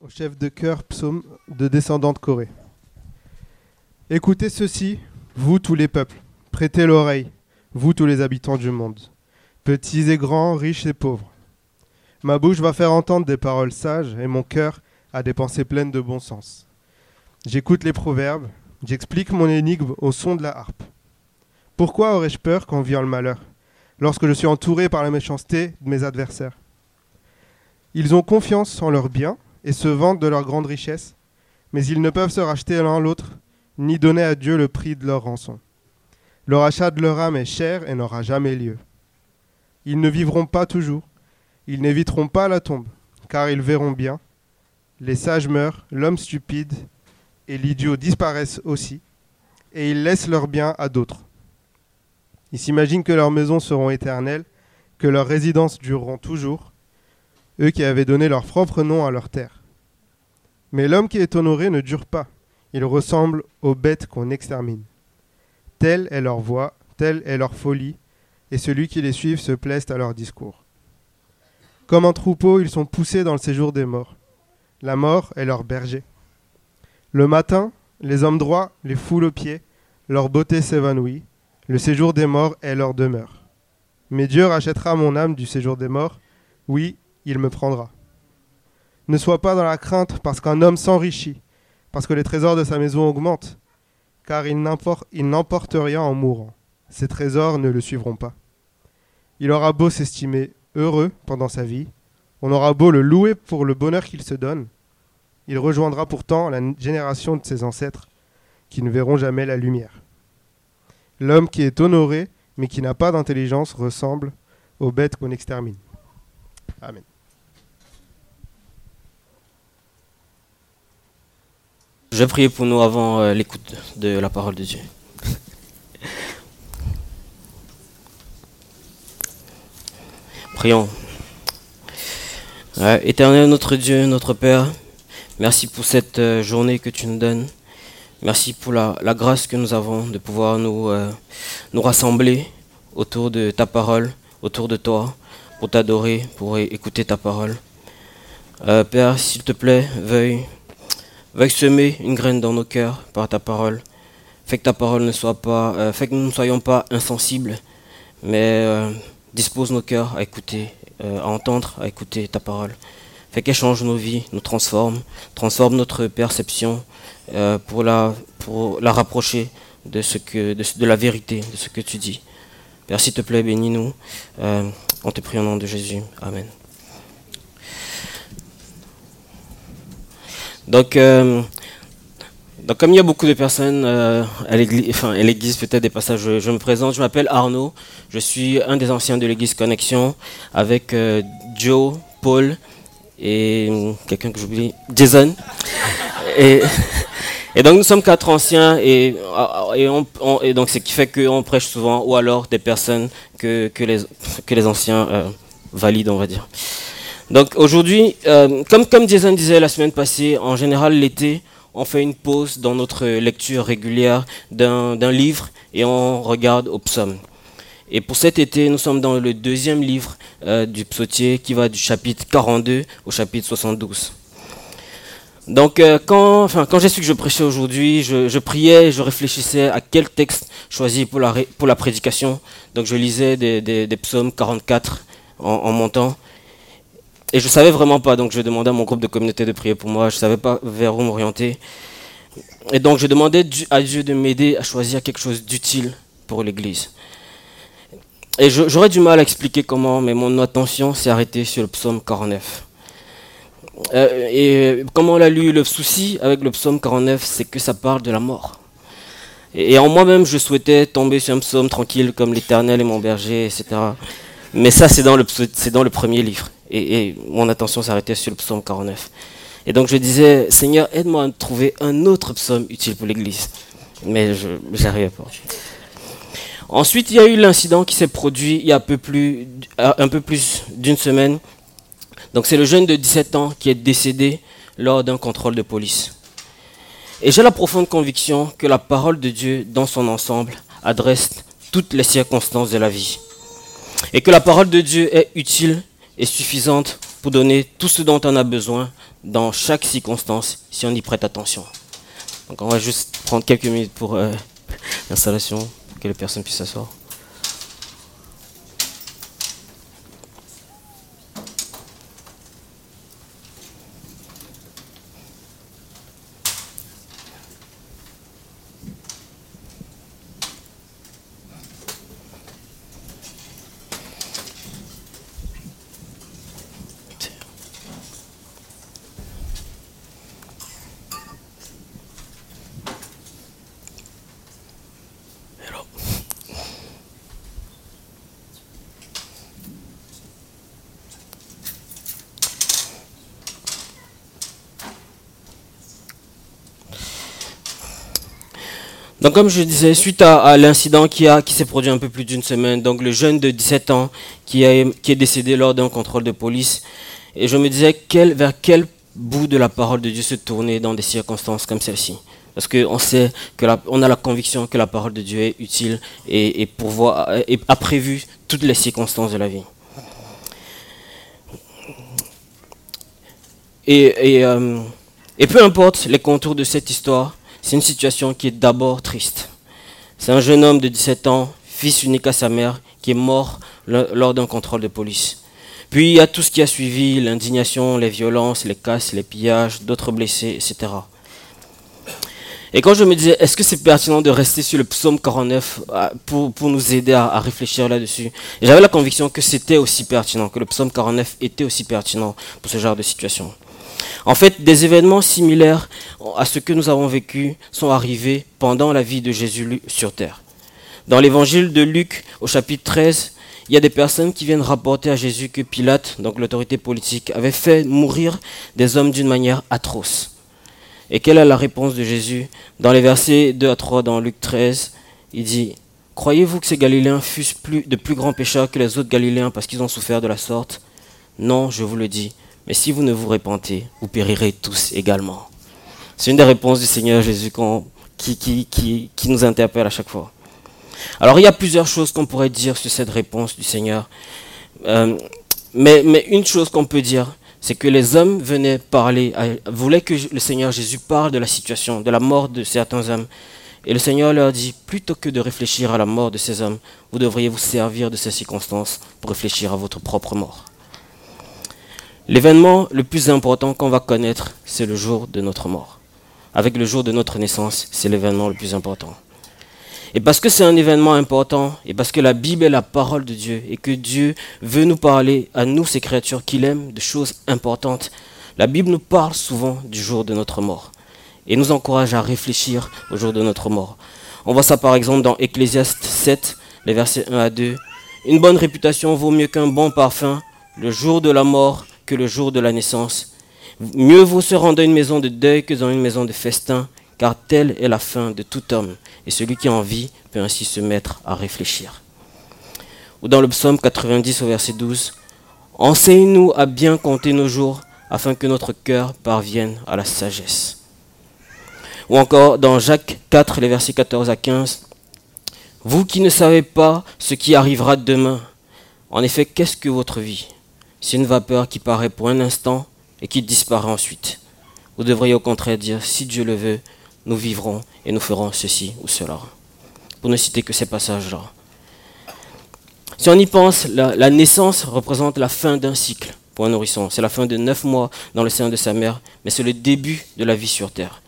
au chef de chœur psaume de descendants de Corée. Écoutez ceci, vous tous les peuples, prêtez l'oreille, vous tous les habitants du monde, petits et grands, riches et pauvres. Ma bouche va faire entendre des paroles sages et mon cœur a des pensées pleines de bon sens. J'écoute les proverbes, j'explique mon énigme au son de la harpe. Pourquoi aurais-je peur quand vient le malheur, lorsque je suis entouré par la méchanceté de mes adversaires? Ils ont confiance en leurs biens et se vantent de leur grande richesse, mais ils ne peuvent se racheter l'un l'autre, ni donner à Dieu le prix de leur rançon. Leur achat de leur âme est cher et n'aura jamais lieu. Ils ne vivront pas toujours, ils n'éviteront pas la tombe, car ils verront bien. Les sages meurent, l'homme stupide et l'idiot disparaissent aussi, et ils laissent leurs biens à d'autres. Ils s'imaginent que leurs maisons seront éternelles, que leurs résidences dureront toujours, eux qui avaient donné leur propre nom à leur terre. Mais l'homme qui est honoré ne dure pas, il ressemble aux bêtes qu'on extermine. Telle est leur voix, telle est leur folie, et celui qui les suit se plaise à leur discours. Comme un troupeau, ils sont poussés dans le séjour des morts. La mort est leur berger. Le matin, les hommes droits les foulent aux pieds, leur beauté s'évanouit, le séjour des morts est leur demeure. Mais Dieu rachètera mon âme du séjour des morts, oui, il me prendra. Ne sois pas dans la crainte parce qu'un homme s'enrichit, parce que les trésors de sa maison augmentent, car il n'emporte rien en mourant. Ses trésors ne le suivront pas. Il aura beau s'estimer heureux pendant sa vie, on aura beau le louer pour le bonheur qu'il se donne, il rejoindra pourtant la génération de ses ancêtres qui ne verront jamais la lumière. L'homme qui est honoré mais qui n'a pas d'intelligence ressemble aux bêtes qu'on extermine. Amen. Vais prier pour nous avant euh, l'écoute de la parole de Dieu. Prions. éternel notre Dieu, notre Père, merci pour cette euh, journée que tu nous donnes. Merci pour la, grâce que nous avons de pouvoir nous, euh, nous rassembler autour de ta parole, autour de toi, pour t'adorer, pour écouter ta parole. Père, s'il te plaît, veuille Veuille semer une graine dans nos cœurs par ta parole. Fais que ta parole ne soit pas, euh, que nous ne soyons pas insensibles, mais euh, dispose nos cœurs à écouter, euh, à entendre, à écouter ta parole. Fais qu'elle change nos vies, nous transforme, transforme notre perception pour, la, pour la rapprocher de, ce que, de, de, la vérité, de ce que tu dis. Père, s'il te plaît, bénis-nous. on te prie au nom de Jésus. Amen. Donc, euh, donc, comme il y a beaucoup de personnes euh, à l'église, enfin, à l'église peut-être des passages, je, me présente, je m'appelle Arnaud, je suis un des anciens de l'église Connexion avec euh, Joe, Paul et quelqu'un que j'oublie, Jason. et, donc nous sommes quatre anciens et, et, on, et donc ce qui fait qu'on prêche souvent ou alors des personnes que, que, les, que les anciens valident, on va dire. Donc aujourd'hui, euh, comme, comme Jason disait la semaine passée, en général l'été, on fait une pause dans notre lecture régulière d'un livre et on regarde au psaume. Et pour cet été, nous sommes dans le deuxième livre euh, du psautier qui va du chapitre 42 au chapitre 72. Donc euh, quand, enfin, quand j'ai su que je prêchais aujourd'hui, je, je, priais, je réfléchissais à quel texte choisir pour la, prédication. Donc je lisais des psaumes 44 en, en montant. Et je savais vraiment pas, donc je demandais à mon groupe de communauté de prier pour moi, je savais pas vers où m'orienter. Et donc je demandais à Dieu de m'aider à choisir quelque chose d'utile pour l'Église. Et j'aurais du mal à expliquer comment, mais mon attention s'est arrêtée sur le psaume 49. Euh, et comme on l'a lu, le souci avec le psaume 49, c'est que ça parle de la mort. Et, en moi-même, je souhaitais tomber sur un psaume tranquille comme l'Éternel est mon berger, etc. Mais ça, c'est dans le premier livre et, mon attention s'arrêtait sur le psaume 49. Et donc je disais, Seigneur, aide-moi à trouver un autre psaume utile pour l'Église. Mais je n'arrivais pas. Ensuite, il y a eu l'incident qui s'est produit il y a un peu plus, d'une semaine. Donc c'est le jeune de 17 ans qui est décédé lors d'un contrôle de police. Et j'ai la profonde conviction que la parole de Dieu dans son ensemble adresse toutes les circonstances de la vie. Et que la parole de Dieu est utile est suffisante pour donner tout ce dont on a besoin dans chaque circonstance si on y prête attention. Donc on va juste prendre quelques minutes pour euh, l'installation, pour que les personnes puissent s'asseoir. Donc comme je disais, suite à, l'incident qui, qui s'est produit un peu plus d'une semaine, donc le jeune de 17 ans qui, qui est décédé lors d'un contrôle de police, et je me disais vers quel bout de la parole de Dieu se tourner dans des circonstances comme celle-ci? Parce qu'on sait que on a la conviction que la parole de Dieu est utile et, et, et a prévu toutes les circonstances de la vie. Et, et, euh, et peu importe les contours de cette histoire, c'est une situation qui est d'abord triste. C'est un jeune homme de 17 ans, fils unique à sa mère, qui est mort lors d'un contrôle de police. Puis il y a tout ce qui a suivi, l'indignation, les violences, les casses, les pillages, d'autres blessés, etc. Et quand je me disais, est-ce que c'est pertinent de rester sur le psaume 49 euh, pour, pour nous aider à, à réfléchir là-dessus? J'avais la conviction que c'était aussi pertinent, que le psaume 49 était aussi pertinent pour ce genre de situation. En fait, des événements similaires à ce que nous avons vécu sont arrivés pendant la vie de Jésus sur terre. Dans l'évangile de Luc, au chapitre 13, il y a des personnes qui viennent rapporter à Jésus que Pilate, donc l'autorité politique, avait fait mourir des hommes d'une manière atroce. Et quelle est la réponse de Jésus? Dans les versets 2 à 3 dans Luc 13, il dit Croyez-vous que ces Galiléens fussent plus, de plus grands pécheurs que les autres Galiléens parce qu'ils ont souffert de la sorte Non, je vous le dis. Mais si vous ne vous repentez, vous périrez tous également. C'est une des réponses du Seigneur Jésus qui, nous interpelle à chaque fois. Alors il y a plusieurs choses qu'on pourrait dire sur cette réponse du Seigneur. Euh, mais, une chose qu'on peut dire, c'est que les hommes venaient parler, voulaient que le Seigneur Jésus parle de la situation, de la mort de certains hommes. Et le Seigneur leur dit, plutôt que de réfléchir à la mort de ces hommes, vous devriez vous servir de ces circonstances pour réfléchir à votre propre mort. L'événement le plus important qu'on va connaître, c'est le jour de notre mort. Avec le jour de notre naissance, c'est l'événement le plus important. Et parce que c'est un événement important, et parce que la Bible est la parole de Dieu, et que Dieu veut nous parler à nous, ces créatures qu'il aime, de choses importantes, la Bible nous parle souvent du jour de notre mort, et nous encourage à réfléchir au jour de notre mort. On voit ça par exemple dans Ecclésiaste 7, les versets 1 à 2. Une bonne réputation vaut mieux qu'un bon parfum. Le jour de la mort le jour de la naissance. Mieux vaut se rendre à une maison de deuil que dans une maison de festin, car telle est la fin de tout homme, et celui qui en vit peut ainsi se mettre à réfléchir. Ou dans le psaume 90 au verset 12, Enseigne-nous à bien compter nos jours, afin que notre cœur parvienne à la sagesse. Ou encore dans Jacques 4, les versets 14 à 15, Vous qui ne savez pas ce qui arrivera demain, en effet, qu'est-ce que votre vie? C'est une vapeur qui paraît pour un instant et qui disparaît ensuite. Vous devriez au contraire dire, si Dieu le veut, nous vivrons et nous ferons ceci ou cela. Pour ne citer que ces passages-là. Si on y pense, la, naissance représente la fin d'un cycle pour un nourrisson. C'est la fin de neuf mois dans le sein de sa mère, mais c'est le début de la vie sur terre.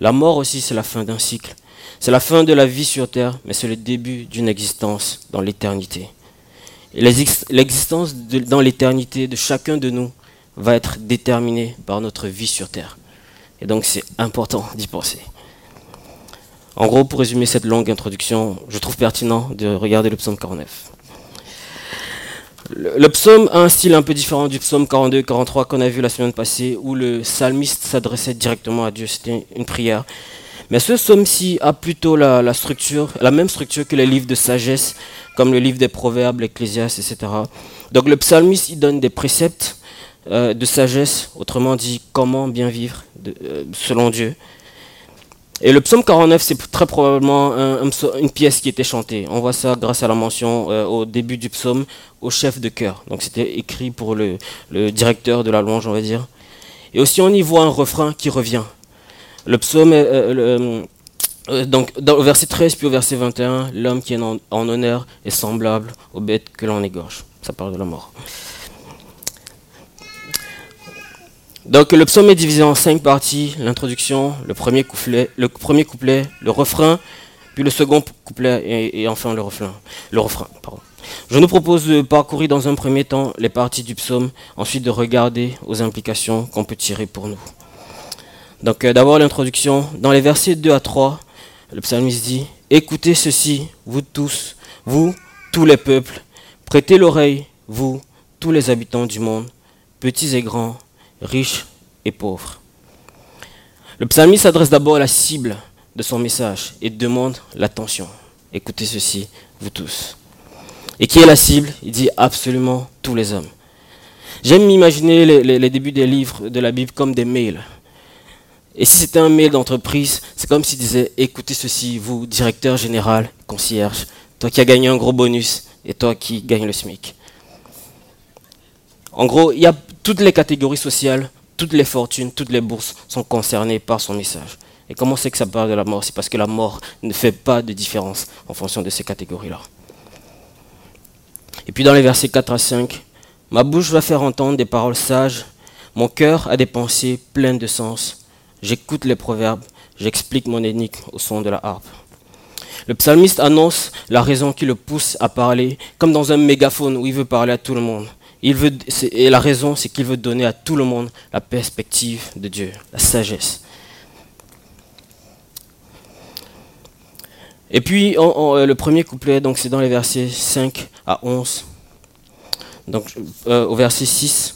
La mort aussi, c'est la fin d'un cycle. C'est la fin de la vie sur terre, mais c'est le début d'une existence dans l'éternité. L'existence dans l'éternité de chacun de nous va être déterminée par notre vie sur Terre. Et donc c'est important d'y penser. En gros, pour résumer cette longue introduction, je trouve pertinent de regarder le psaume 49. Le, psaume a un style un peu différent du psaume 42 43 qu'on a vu la semaine passée, où le psalmiste s'adressait directement à Dieu, c'était une prière. Mais ce psaume-ci a plutôt la, même structure que les livres de sagesse, comme le livre des Proverbes, l'Ecclésiaste, etc. Donc le psalmiste, il donne des préceptes euh, de sagesse, autrement dit, comment bien vivre euh, selon Dieu. Et le psaume 49, c'est très probablement une pièce qui était chantée. On voit ça grâce à la mention euh, au début du psaume au chef de chœur. Donc c'était écrit pour le, le directeur de la louange, on va dire. Et aussi on y voit un refrain qui revient. Le psaume, euh, euh, donc au verset 13 puis au verset 21, l'homme qui est en, honneur est semblable aux bêtes que l'on égorge. Ça parle de la mort. Donc le psaume est divisé en cinq parties l'introduction, le premier couplet, le premier couplet, le refrain, puis le second couplet et, enfin le refrain. Le refrain pardon. Je nous propose de parcourir dans un premier temps les parties du psaume, ensuite de regarder aux implications qu'on peut tirer pour nous. Donc euh, d'abord l'introduction. Dans les versets 2 à 3, le psalmiste dit, Écoutez ceci, vous tous, vous, tous les peuples, prêtez l'oreille, vous, tous les habitants du monde, petits et grands, riches et pauvres. Le psalmiste s'adresse d'abord à la cible de son message et demande l'attention. Écoutez ceci, vous tous. Et qui est la cible? Il dit absolument tous les hommes. J'aime m'imaginer les, débuts des livres de la Bible comme des mails. Et si c'était un mail d'entreprise, c'est comme s'il disait écoutez ceci, vous, directeur général, concierge, toi qui as gagné un gros bonus et toi qui gagne le SMIC. En gros, il y a toutes les catégories sociales, toutes les fortunes, toutes les bourses sont concernées par son message. Et comment c'est que ça parle de la mort? C'est parce que la mort ne fait pas de différence en fonction de ces catégories-là. Et puis dans les versets 4 à 5, ma bouche va faire entendre des paroles sages, mon cœur a des pensées pleines de sens, j'écoute les proverbes, j'explique mon énigme au son de la harpe. Le psalmiste annonce la raison qui le pousse à parler, comme dans un mégaphone où il veut parler à tout le monde. Et la raison, c'est qu'il veut donner à tout le monde la perspective de Dieu, la sagesse. Et puis, le premier couplet, c'est dans les versets 5 à 11. Donc, euh, au verset 6.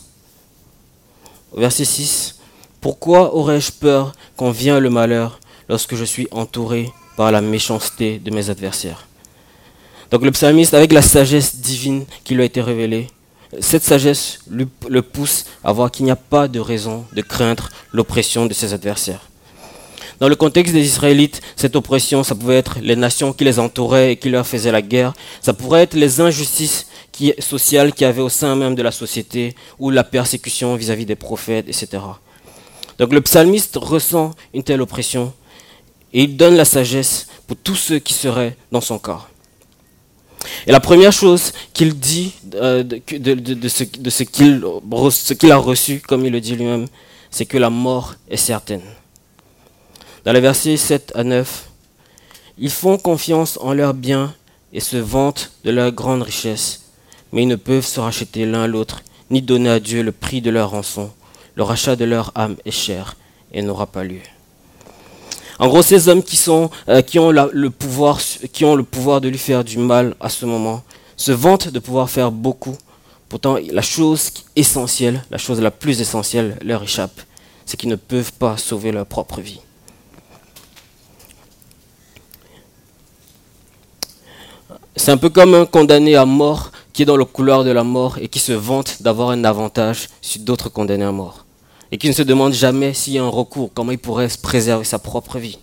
Au verset 6. Pourquoi aurais-je peur quand vient le malheur lorsque je suis entouré par la méchanceté de mes adversaires? Donc, le psalmiste, avec la sagesse divine qui lui a été révélée, cette sagesse le pousse à voir qu'il n'y a pas de raison de craindre l'oppression de ses adversaires. Dans le contexte des Israélites, cette oppression, ça pouvait être les nations qui les entouraient et qui leur faisaient la guerre. Ça pourrait être les injustices sociales qu'il y avait au sein même de la société ou la persécution vis-à-vis des prophètes, etc. Donc le psalmiste ressent une telle oppression et il donne la sagesse pour tous ceux qui seraient dans son corps. Et la première chose qu'il dit de, ce, ce qu'il a reçu, comme il le dit lui-même, c'est que la mort est certaine. Dans les versets 7 à 9, ils font confiance en leurs biens et se vantent de leur grande richesse, mais ils ne peuvent se racheter l'un l'autre, ni donner à Dieu le prix de leur rançon. Le rachat de leur âme est cher et n'aura pas lieu. En gros, ces hommes qui, euh, ont le pouvoir, ont le pouvoir de lui faire du mal à ce moment se vantent de pouvoir faire beaucoup. Pourtant, la chose essentielle, la chose la plus essentielle leur échappe, c'est qu'ils ne peuvent pas sauver leur propre vie. C'est un peu comme un condamné à mort qui est dans le couloir de la mort et qui se vante d'avoir un avantage sur d'autres condamnés à mort. Et qui ne se demande jamais s'il y a un recours, comment il pourrait se préserver sa propre vie.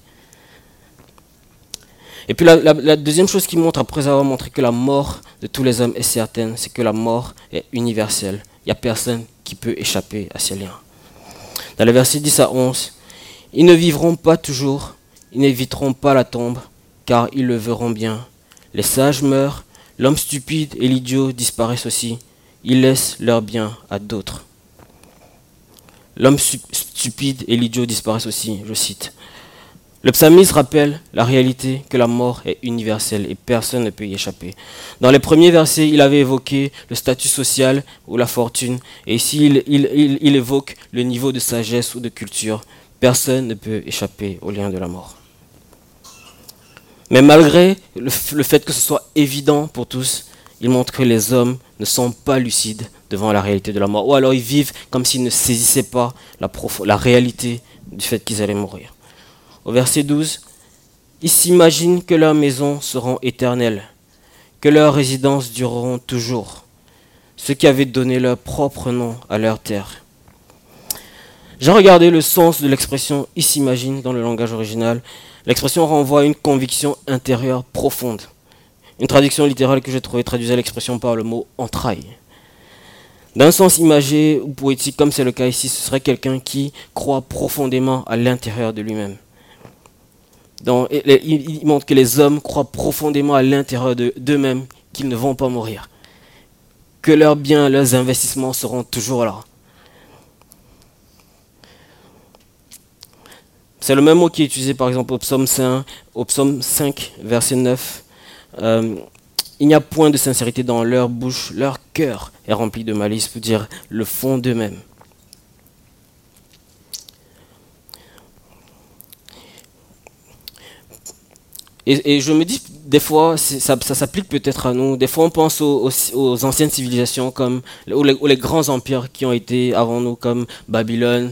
Et puis la, deuxième chose qui montre, après avoir montré que la mort de tous les hommes est certaine, c'est que la mort est universelle. Il n'y a personne qui peut échapper à ces liens. Dans les versets 10 à 11, ils ne vivront pas toujours, ils n'éviteront pas la tombe, car ils le verront bien les sages meurent, l'homme stupide et l'idiot disparaissent aussi. Ils laissent leur bien à d'autres. L'homme stupide et l'idiot disparaissent aussi, je cite. Le psalmiste rappelle la réalité que la mort est universelle et personne ne peut y échapper. Dans les premiers versets, il avait évoqué le statut social ou la fortune, et ici il évoque le niveau de sagesse ou de culture. Personne ne peut échapper au lien de la mort. Mais malgré le, fait que ce soit évident pour tous, il montre que les hommes ne sont pas lucides devant la réalité de la mort. Ou alors ils vivent comme s'ils ne saisissaient pas la, la réalité du fait qu'ils allaient mourir. Au verset 12, ils s'imaginent que leurs maisons seront éternelles, que leurs résidences dureront toujours, ceux qui avaient donné leur propre nom à leur terre. J'ai regardé le sens de l'expression ils s'imaginent dans le langage original L'expression renvoie à une conviction intérieure profonde. Une traduction littérale que j'ai trouvée traduisait l'expression par le mot entraille. D'un sens imagé ou poétique, comme c'est le cas ici, ce serait quelqu'un qui croit profondément à l'intérieur de lui-même. il, montre que les hommes croient profondément à l'intérieur d'eux-mêmes qu'ils ne vont pas mourir. Que leurs biens, leurs investissements seront toujours là. C'est le même mot qui est utilisé par exemple au psaume 5, au psaume 5 verset 9. Euh, il n'y a point de sincérité dans leur bouche, leur cœur est rempli de malice, pour dire le fond d'eux-mêmes. Et, je me dis, des fois, ça, s'applique peut-être à nous. Des fois, on pense aux, anciennes civilisations, comme aux les, grands empires qui ont été avant nous, comme Babylone,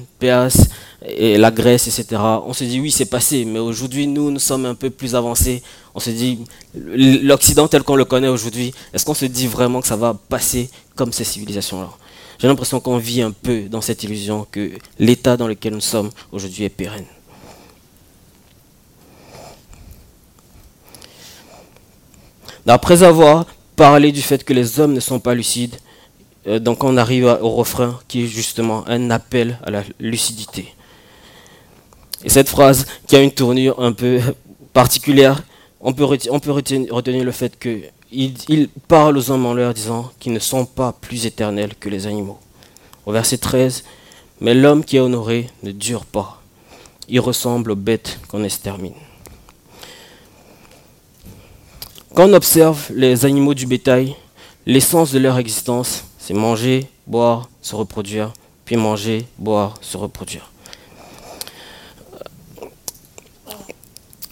et la Grèce, etc. On se dit, oui, c'est passé, mais aujourd'hui, nous, nous sommes un peu plus avancés. On se dit, l'Occident tel qu'on le connaît aujourd'hui, est-ce qu'on se dit vraiment que ça va passer comme ces civilisations-là? J'ai l'impression qu'on vit un peu dans cette illusion que l'état dans lequel nous sommes aujourd'hui est pérenne. Après avoir parlé du fait que les hommes ne sont pas lucides, euh, donc on arrive au refrain qui est justement un appel à la lucidité. Et cette phrase qui a une tournure un peu particulière, on peut, retenir, le fait qu'il il parle aux hommes en leur disant qu'ils ne sont pas plus éternels que les animaux. Au verset 13, mais l'homme qui est honoré ne dure pas. Il ressemble aux bêtes qu'on extermine. Quand on observe les animaux du bétail, l'essence de leur existence, c'est manger, boire, se reproduire, puis manger, boire, se reproduire.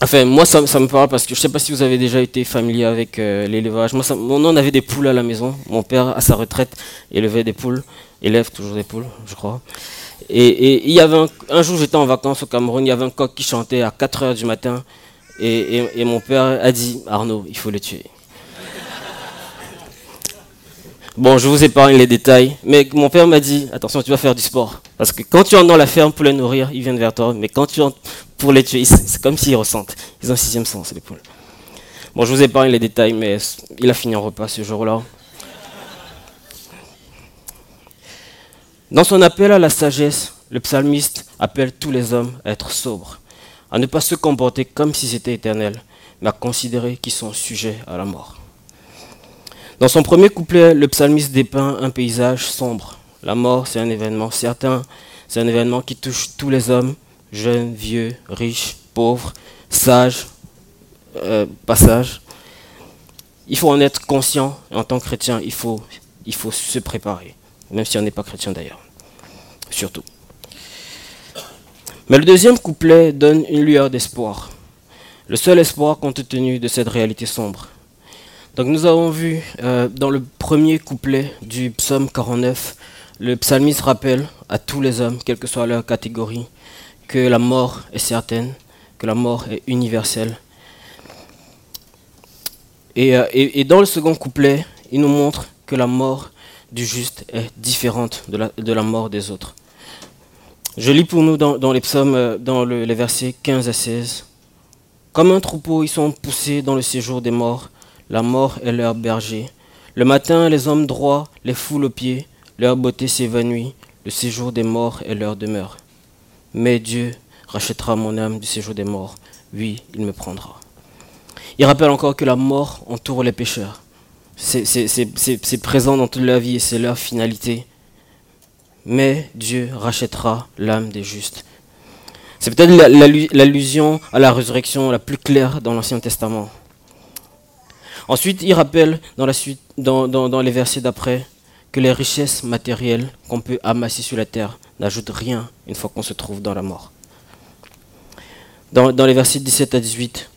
Enfin, moi, ça, me parle parce que je ne sais pas si vous avez déjà été familier avec euh, l'élevage. Moi, on avait des poules à la maison. Mon père, à sa retraite, élevait des poules, élève toujours des poules, je crois. Et, y avait un, un jour, j'étais en vacances au Cameroun, il y avait un coq qui chantait à 4 heures du matin. Et, mon père a dit, Arnaud, il faut le tuer. Bon, je vous épargne les détails, mais mon père m'a dit, attention, tu vas faire du sport. Parce que quand tu entres dans la ferme pour les nourrir, ils viennent vers toi, mais quand tu entres pour les tuer, c'est comme s'ils ressentent. Ils ont un sixième sens, les poules. Bon, je vous épargne les détails, mais il a fini en repas ce jour-là. Dans son appel à la sagesse, le psalmiste appelle tous les hommes à être sobres à ne pas se comporter comme si c'était éternel, mais à considérer qu'ils sont sujets à la mort. Dans son premier couplet, le psalmiste dépeint un paysage sombre. La mort, c'est un événement certain, c'est un événement qui touche tous les hommes, jeunes, vieux, riches, pauvres, sages, euh, pas sages. Il faut en être conscient, en tant que chrétien, il faut, il faut se préparer, même si on n'est pas chrétien d'ailleurs, surtout. Mais le deuxième couplet donne une lueur d'espoir. Le seul espoir compte tenu de cette réalité sombre. Donc nous avons vu euh, dans le premier couplet du psaume 49, le psalmiste rappelle à tous les hommes, quelle que soit leur catégorie, que la mort est certaine, que la mort est universelle. Et, euh, dans le second couplet, il nous montre que la mort du juste est différente de la mort des autres. Je lis pour nous dans, les psaumes, euh, dans les versets 15 à 16. Comme un troupeau, ils sont poussés dans le séjour des morts. La mort est leur berger. Le matin, les hommes droits les foulent aux pieds. Leur beauté s'évanouit. Le séjour des morts est leur demeure. Mais Dieu rachètera mon âme du séjour des morts. Oui, il me prendra. Il rappelle encore que la mort entoure les pécheurs. C'est présent dans toute leur vie et c'est leur finalité mais Dieu rachètera l'âme des justes. C'est peut-être l'allusion à la résurrection la plus claire dans l'Ancien Testament. Ensuite, il rappelle dans, les versets d'après que les richesses matérielles qu'on peut amasser sur la terre n'ajoutent rien une fois qu'on se trouve dans la mort. Dans, les versets 17 à 18,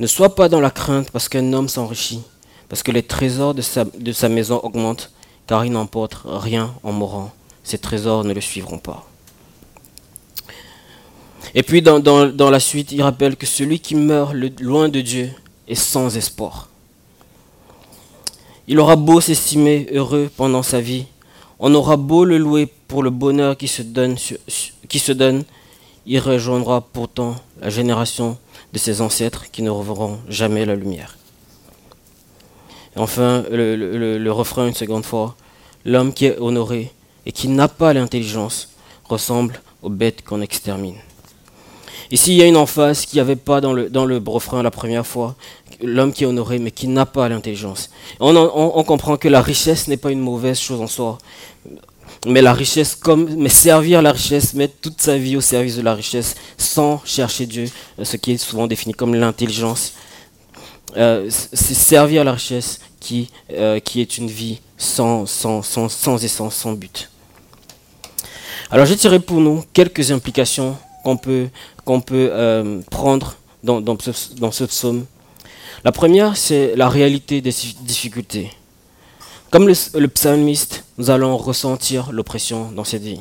ne sois pas dans la crainte parce qu'un homme s'enrichit, parce que les trésors de sa maison augmentent, car il n'emporte rien en mourant ces trésors ne le suivront pas. Et puis dans, la suite, il rappelle que celui qui meurt loin de Dieu est sans espoir. Il aura beau s'estimer heureux pendant sa vie, on aura beau le louer pour le bonheur qui se donne, qui se donne il rejoindra pourtant la génération de ses ancêtres qui ne reverront jamais la lumière. Enfin, le refrain une seconde fois, l'homme qui est honoré et qui n'a pas l'intelligence ressemble aux bêtes qu'on extermine. Ici, il y a une emphase qu'il n'y avait pas dans le, dans le refrain la première fois. L'homme qui est honoré, mais qui n'a pas l'intelligence. On, comprend que la richesse n'est pas une mauvaise chose en soi. Mais la richesse, comme, mais servir la richesse, mettre toute sa vie au service de la richesse sans chercher Dieu, ce qui est souvent défini comme l'intelligence, euh, c'est servir la richesse qui, euh, qui est une vie sans, sans, sans, sans essence, sans but. Alors j'ai tiré pour nous quelques implications qu'on peut, euh, prendre dans, dans, ce, psaume. La première, c'est la réalité des difficultés. Comme le, psalmiste, nous allons ressentir l'oppression dans cette vie.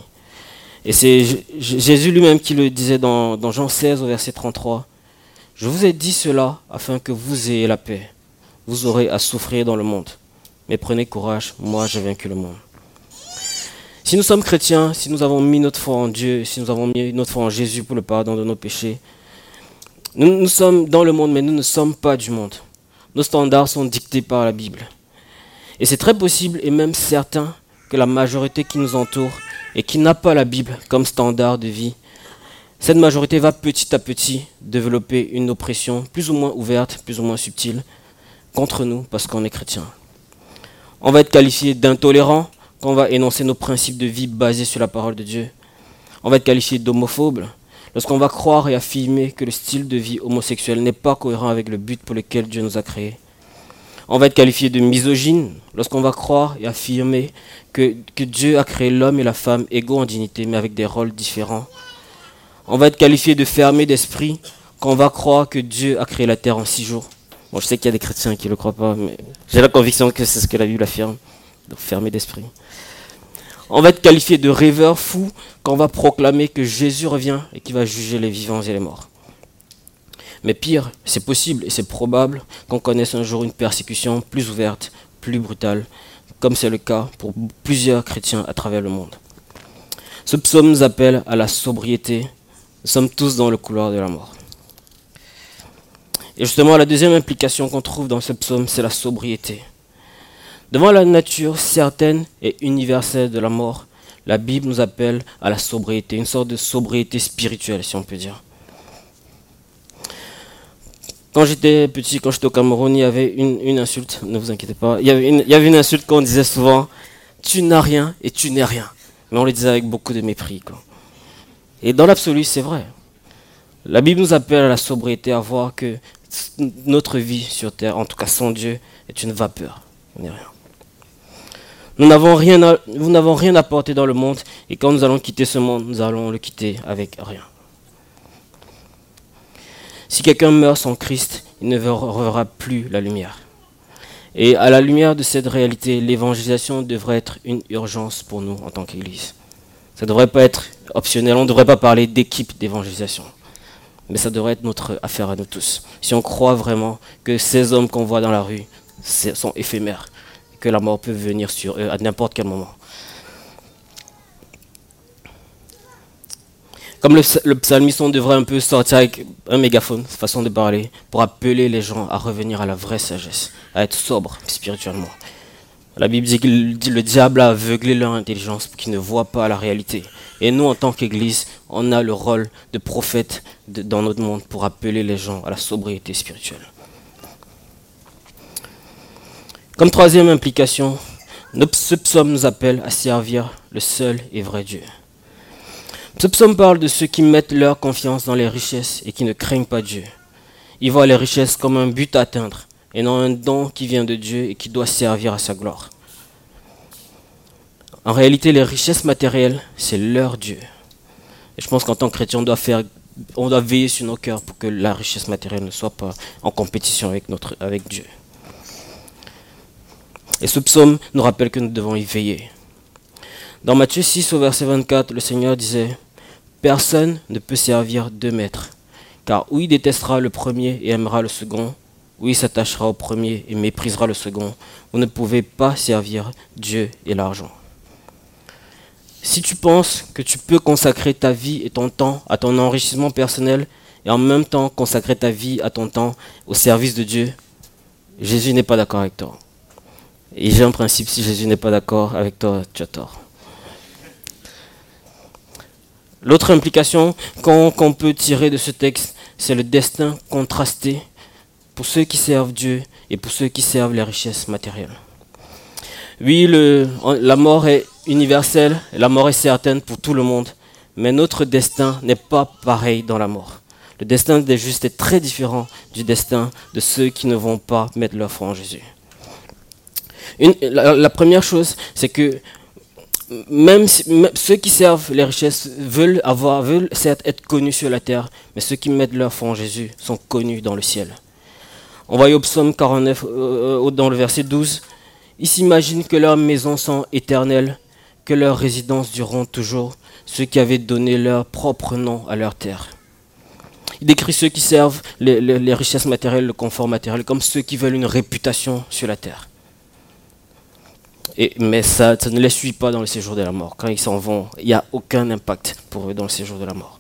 Et c'est Jésus lui-même qui le disait dans, dans Jean 16 au verset 33. Je vous ai dit cela afin que vous ayez la paix. Vous aurez à souffrir dans le monde. Mais prenez courage, moi j'ai vaincu le monde. Si nous sommes chrétiens, si nous avons mis notre foi en Dieu, si nous avons mis notre foi en Jésus pour le pardon de nos péchés, nous, sommes dans le monde, mais nous ne sommes pas du monde. Nos standards sont dictés par la Bible. Et c'est très possible et même certain que la majorité qui nous entoure et qui n'a pas la Bible comme standard de vie, cette majorité va petit à petit développer une oppression plus ou moins ouverte, plus ou moins subtile contre nous parce qu'on est chrétien. On va être qualifié d'intolérant, on va énoncer nos principes de vie basés sur la parole de Dieu. On va être qualifié d'homophobe lorsqu'on va croire et affirmer que le style de vie homosexuel n'est pas cohérent avec le but pour lequel Dieu nous a créés. On va être qualifié de misogyne lorsqu'on va croire et affirmer que, que Dieu a créé l'homme et la femme égaux en dignité mais avec des rôles différents. On va être qualifié de fermé d'esprit quand on va croire que Dieu a créé la terre en six jours. Bon, je sais qu'il y a des chrétiens qui ne le croient pas, mais j'ai la conviction que c'est ce que la Bible affirme. Donc fermé d'esprit. On va être qualifié de rêveur fou quand on va proclamer que Jésus revient et qu'il va juger les vivants et les morts. Mais pire, c'est possible et c'est probable qu'on connaisse un jour une persécution plus ouverte, plus brutale, comme c'est le cas pour plusieurs chrétiens à travers le monde. Ce psaume nous appelle à la sobriété. Nous sommes tous dans le couloir de la mort. Et justement, la deuxième implication qu'on trouve dans ce psaume, c'est la sobriété. Devant la nature certaine et universelle de la mort, la Bible nous appelle à la sobriété, une sorte de sobriété spirituelle, si on peut dire. Quand j'étais petit, quand j'étais au Cameroun, il y avait une, insulte, ne vous inquiétez pas, il y avait une, insulte qu'on disait souvent, tu n'as rien et tu n'es rien. Mais on le disait avec beaucoup de mépris. Et dans l'absolu, c'est vrai. La Bible nous appelle à la sobriété, à voir que notre vie sur terre, en tout cas sans Dieu, est une vapeur. On n'est rien. Nous n'avons rien, à, nous dans le monde et quand nous allons quitter ce monde, nous allons le quitter avec rien. Si quelqu'un meurt sans Christ, il ne verra plus la lumière. Et à la lumière de cette réalité, l'évangélisation devrait être une urgence pour nous en tant qu'Église. Ça ne devrait pas être optionnel, on ne devrait pas parler d'équipe d'évangélisation. Mais ça devrait être notre affaire à nous tous. Si on croit vraiment que ces hommes qu'on voit dans la rue sont éphémères, que la mort peut venir sur eux à n'importe quel moment. Comme le, psalmiste, on devrait un peu sortir avec un mégaphone, façon de parler, pour appeler les gens à revenir à la vraie sagesse, à être sobre spirituellement. La Bible dit que le diable a aveuglé leur intelligence pour qu'ils ne voient pas la réalité. Et nous, en tant qu'Église, on a le rôle de prophète dans notre monde pour appeler les gens à la sobriété spirituelle. Comme troisième implication, ce psaume nous appelle à servir le seul et vrai Dieu. Ce psaume parle de ceux qui mettent leur confiance dans les richesses et qui ne craignent pas Dieu. Ils voient les richesses comme un but à atteindre et non un don qui vient de Dieu et qui doit servir à sa gloire. En réalité, les richesses matérielles, c'est leur Dieu. Et je pense qu'en tant que chrétien, on doit, on doit veiller sur nos cœurs pour que la richesse matérielle ne soit pas en compétition avec, notre, avec Dieu. Et ce psaume nous rappelle que nous devons y veiller. Dans Matthieu 6 au verset 24, le Seigneur disait, Personne ne peut servir deux maîtres, car ou il détestera le premier et aimera le second, ou il s'attachera au premier et méprisera le second. Vous ne pouvez pas servir Dieu et l'argent. Si tu penses que tu peux consacrer ta vie et ton temps à ton enrichissement personnel et en même temps consacrer ta vie à ton temps au service de Dieu, Jésus n'est pas d'accord avec toi. Et j'ai un principe, si Jésus n'est pas d'accord avec toi, tu as tort. L'autre implication qu'on peut tirer de ce texte, c'est le destin contrasté pour ceux qui servent Dieu et pour ceux qui servent les richesses matérielles. Oui, la mort est universelle, la mort est certaine pour tout le monde, mais notre destin n'est pas pareil dans la mort. Le destin des justes est très différent du destin de ceux qui ne vont pas mettre leur foi en Jésus. La, première chose, c'est que même, ceux qui servent les richesses veulent avoir, veulent certes être connus sur la terre, mais ceux qui mettent leur foi en Jésus sont connus dans le ciel. On voit au psaume 49, euh, dans le verset 12, ils s'imaginent que leurs maisons sont éternelles, que leurs résidences dureront toujours, ceux qui avaient donné leur propre nom à leur terre. Il décrit ceux qui servent les, richesses matérielles, le confort matériel, comme ceux qui veulent une réputation sur la terre. Mais ça, ça, ne les suit pas dans le séjour de la mort. Quand ils s'en vont, il n'y a aucun impact pour eux dans le séjour de la mort.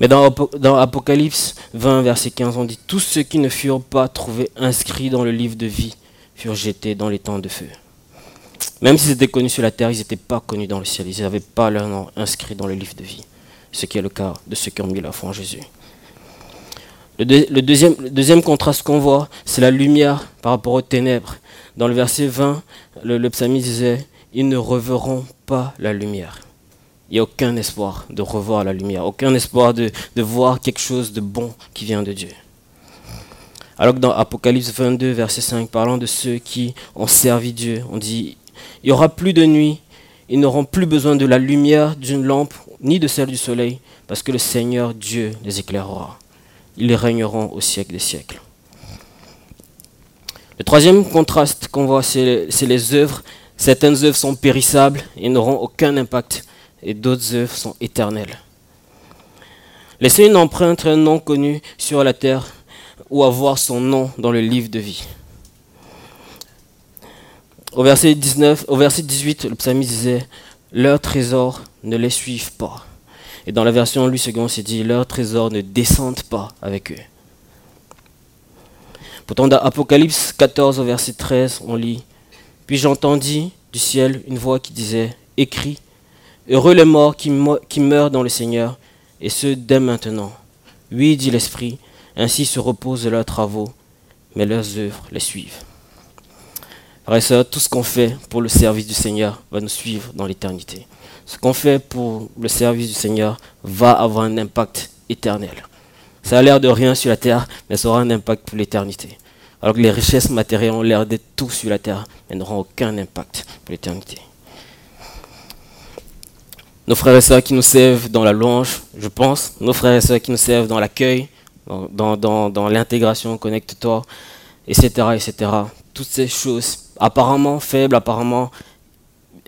Mais dans, dans, Apocalypse 20, verset 15, on dit Tous ceux qui ne furent pas trouvés inscrits dans le livre de vie furent jetés dans les temps de feu. Même s'ils étaient connus sur la terre, ils n'étaient pas connus dans le ciel. Ils n'avaient pas leur nom inscrit dans le livre de vie. Ce qui est le cas de ceux qui ont mis la foi en Jésus. Le, deuxième, le deuxième, contraste qu'on voit, c'est la lumière par rapport aux ténèbres. Dans le verset 20, le, le psalmiste disait Ils ne reverront pas la lumière. Il n'y a aucun espoir de revoir la lumière, aucun espoir de, voir quelque chose de bon qui vient de Dieu. Alors que dans Apocalypse 22, verset 5, parlant de ceux qui ont servi Dieu, on dit il n'y aura plus de nuit. Ils n'auront plus besoin de la lumière d'une lampe ni de celle du soleil, parce que le Seigneur Dieu les éclairera. Ils régneront au siècle des siècles. Le troisième contraste qu'on voit, c'est les œuvres. Certaines œuvres sont périssables et n'auront aucun impact, et d'autres œuvres sont éternelles. Laisser une empreinte, un nom connu sur la terre, ou avoir son nom dans le livre de vie. Au verset, 19, au verset 18, le psalmiste disait Leurs trésors ne les suivent pas. Et dans la version Louis II, c'est dit Leurs trésors ne descendent pas avec eux. Pourtant, dans Apocalypse 14, au verset 13, on lit Puis j'entendis du ciel une voix qui disait Écris, heureux les morts qui, meurent dans le Seigneur, et ce dès maintenant. Oui, dit l'Esprit, ainsi se reposent leurs travaux, mais leurs œuvres les suivent. Frères et sœurs, tout ce qu'on fait pour le service du Seigneur va nous suivre dans l'éternité. Ce qu'on fait pour le service du Seigneur va avoir un impact éternel. Ça a l'air de rien sur la terre, mais ça aura un impact pour l'éternité. Alors que les richesses matérielles ont l'air d'être tout sur la terre, mais n'auront aucun impact pour l'éternité. Nos frères et sœurs qui nous servent dans la louange, je pense, nos frères et sœurs qui nous servent dans l'accueil, dans, dans, dans l'intégration, connecte-toi, etc., etc. Toutes ces choses apparemment faibles, apparemment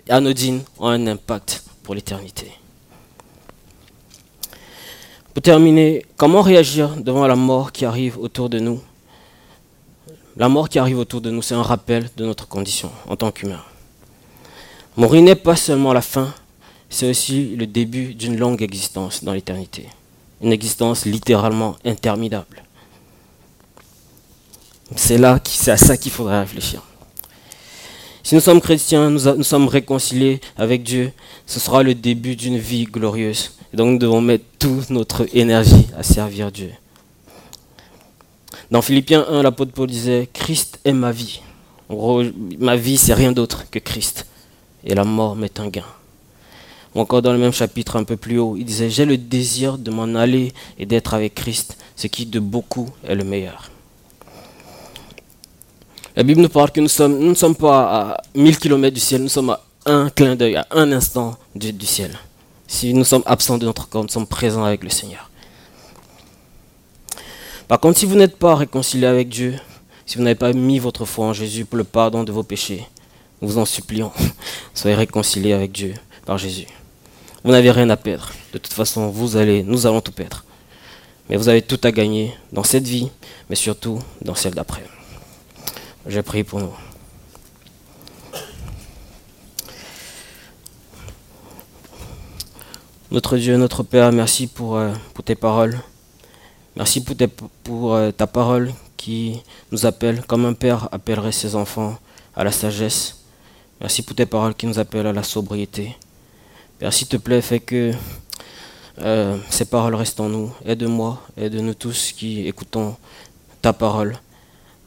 anodines, ont un impact pour l'éternité. Pour terminer, comment réagir devant la mort qui arrive autour de nous? La mort qui arrive autour de nous, c'est un rappel de notre condition en tant qu'humain. Mourir n'est pas seulement la fin, c'est aussi le début d'une longue existence dans l'éternité. Une existence littéralement interminable. C'est à ça qu'il faudrait réfléchir. Si nous sommes chrétiens, nous, sommes réconciliés avec Dieu, ce sera le début d'une vie glorieuse. Et donc nous devons mettre toute notre énergie à servir Dieu. Dans Philippiens 1, l'apôtre Paul disait, Christ est ma vie. En gros, ma vie, c'est rien d'autre que Christ. Et la mort m'est un gain. Ou encore dans le même chapitre un peu plus haut, il disait, j'ai le désir de m'en aller et d'être avec Christ, ce qui de beaucoup est le meilleur. La Bible nous parle que nous, sommes, ne sommes pas à 1000 km du ciel, nous sommes à un clin d'œil, à un instant du ciel. Si nous sommes absents de notre corps, nous sommes présents avec le Seigneur. Par contre, si vous n'êtes pas réconcilié avec Dieu, si vous n'avez pas mis votre foi en Jésus pour le pardon de vos péchés, nous vous en supplions, soyez réconciliés avec Dieu par Jésus. Vous n'avez rien à perdre. De toute façon, vous allez, nous allons tout perdre. Mais vous avez tout à gagner dans cette vie, mais surtout dans celle d'après. Je prie pour nous. Notre Dieu, notre Père, merci pour, euh, tes paroles. Merci pour, euh, ta parole qui nous appelle comme un père appellerait ses enfants à la sagesse. Merci pour tes paroles qui nous appellent à la sobriété. Père, s'il te plaît, fais que euh, ces paroles restent en nous. Aide-moi, aide-nous tous qui écoutons ta parole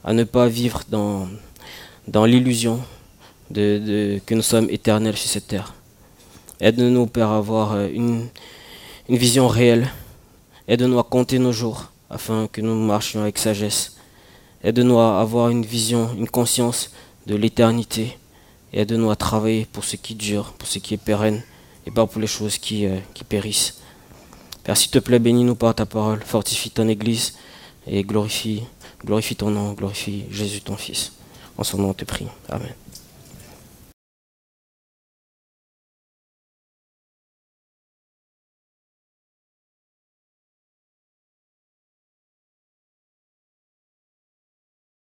à ne pas vivre dans, l'illusion que nous sommes éternels sur cette terre. Aide-nous, Père, à avoir euh, une, vision réelle. Aide-nous à compter nos jours afin que nous marchions avec sagesse. Aide-nous à avoir une vision, une conscience de l'éternité. Aide-nous à travailler pour ce qui dure, pour ce qui est pérenne, et pas pour les choses qui, euh, qui périssent. Père, s'il te plaît, bénis-nous par ta parole, fortifie ton Église et glorifie, glorifie ton nom, glorifie Jésus ton Fils. En son nom, on te prie. Amen.